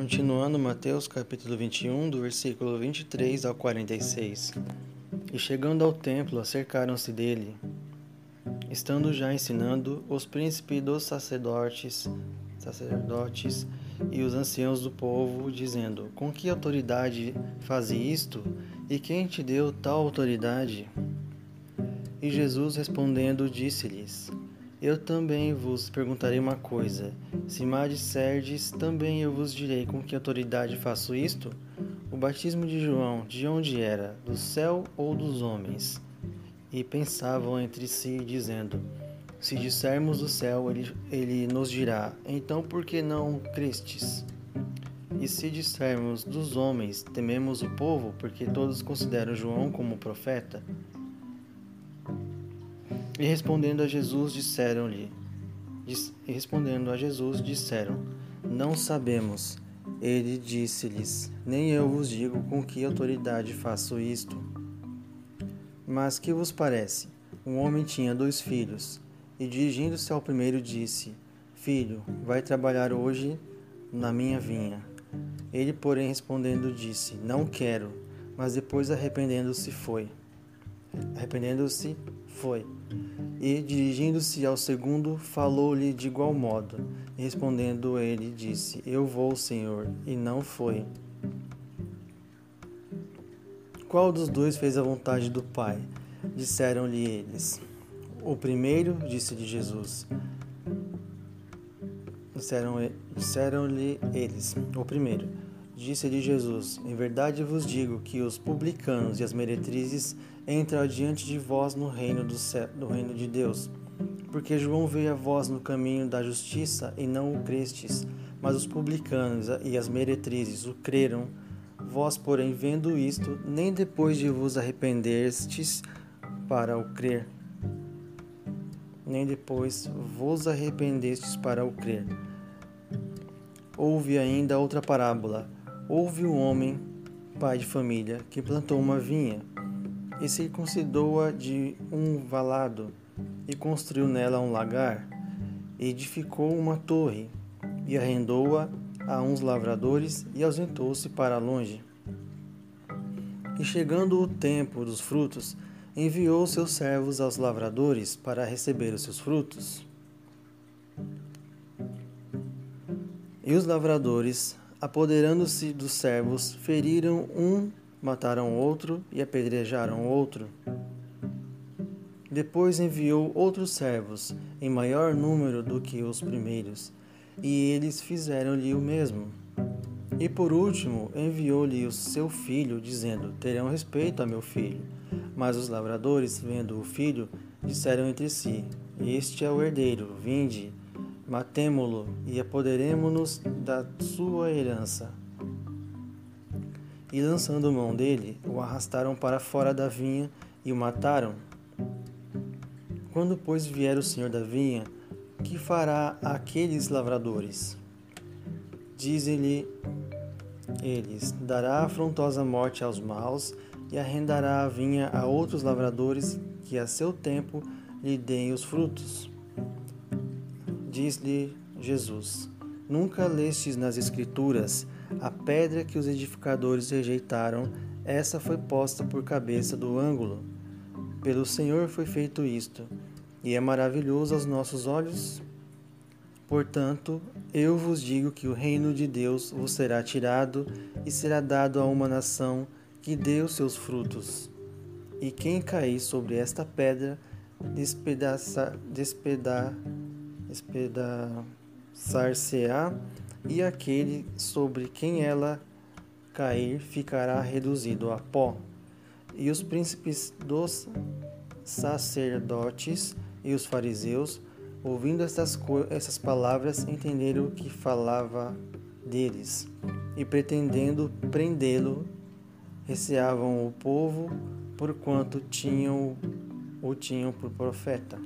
Continuando Mateus capítulo 21, do versículo 23 ao 46. E chegando ao templo, acercaram-se dele, estando já ensinando os príncipes dos sacerdotes, sacerdotes e os anciãos do povo, dizendo: Com que autoridade faze isto? E quem te deu tal autoridade? E Jesus respondendo disse-lhes: eu também vos perguntarei uma coisa: se me disserdes, também eu vos direi com que autoridade faço isto? O batismo de João, de onde era? Do céu ou dos homens? E pensavam entre si, dizendo: Se dissermos do céu, ele, ele nos dirá: Então por que não crestes? E se dissermos dos homens, tememos o povo, porque todos consideram João como profeta? E respondendo a Jesus, disseram-lhe, e respondendo a Jesus, disseram: Não sabemos. Ele disse-lhes: Nem eu vos digo com que autoridade faço isto. Mas que vos parece? Um homem tinha dois filhos, e dirigindo-se ao primeiro disse: Filho, vai trabalhar hoje na minha vinha. Ele, porém, respondendo, disse: Não quero. Mas depois, arrependendo-se, foi. Arrependendo-se, foi. E, dirigindo-se ao segundo, falou-lhe de igual modo. E respondendo ele, disse: Eu vou, Senhor, e não foi. Qual dos dois fez a vontade do Pai? Disseram-lhe eles. O primeiro, disse-lhe Jesus. Disseram-lhe disseram eles. O primeiro. Disse-lhe Jesus: Em verdade vos digo que os publicanos e as meretrizes entram adiante de vós no reino do, do reino de Deus. Porque João veio a vós no caminho da justiça e não o crestes, mas os publicanos e as meretrizes o creram. Vós, porém, vendo isto, nem depois de vos arrependestes para o crer, nem depois vos arrependestes para o crer. Houve ainda outra parábola Houve um homem, pai de família, que plantou uma vinha e circuncidou-a de um valado e construiu nela um lagar, e edificou uma torre e arrendou-a a uns lavradores e ausentou-se para longe. E chegando o tempo dos frutos, enviou seus servos aos lavradores para receber os seus frutos. E os lavradores, apoderando-se dos servos, feriram um, mataram outro e apedrejaram outro. Depois enviou outros servos, em maior número do que os primeiros, e eles fizeram-lhe o mesmo. E por último enviou-lhe o seu filho, dizendo: Terão respeito a meu filho. Mas os lavradores, vendo o filho, disseram entre si: Este é o herdeiro, vinde, matemo-lo e apoderemo-nos da sua herança. E lançando mão dele, o arrastaram para fora da vinha e o mataram. Quando, pois, vier o senhor da vinha, que fará aqueles lavradores? Dizem-lhe eles: dará afrontosa morte aos maus e arrendará a vinha a outros lavradores que a seu tempo lhe deem os frutos. Diz-lhe Jesus: Nunca lestes nas Escrituras a pedra que os edificadores rejeitaram, essa foi posta por cabeça do ângulo. Pelo Senhor foi feito isto, e é maravilhoso aos nossos olhos. Portanto, eu vos digo que o reino de Deus vos será tirado e será dado a uma nação que dê os seus frutos. E quem cair sobre esta pedra despedaça, despeda, espedaçar-se-á, e aquele sobre quem ela cair ficará reduzido a pó. E os príncipes dos sacerdotes e os fariseus, ouvindo estas, essas palavras, entenderam o que falava deles, e pretendendo prendê-lo, receavam o povo, porquanto tinham o tinham por profeta.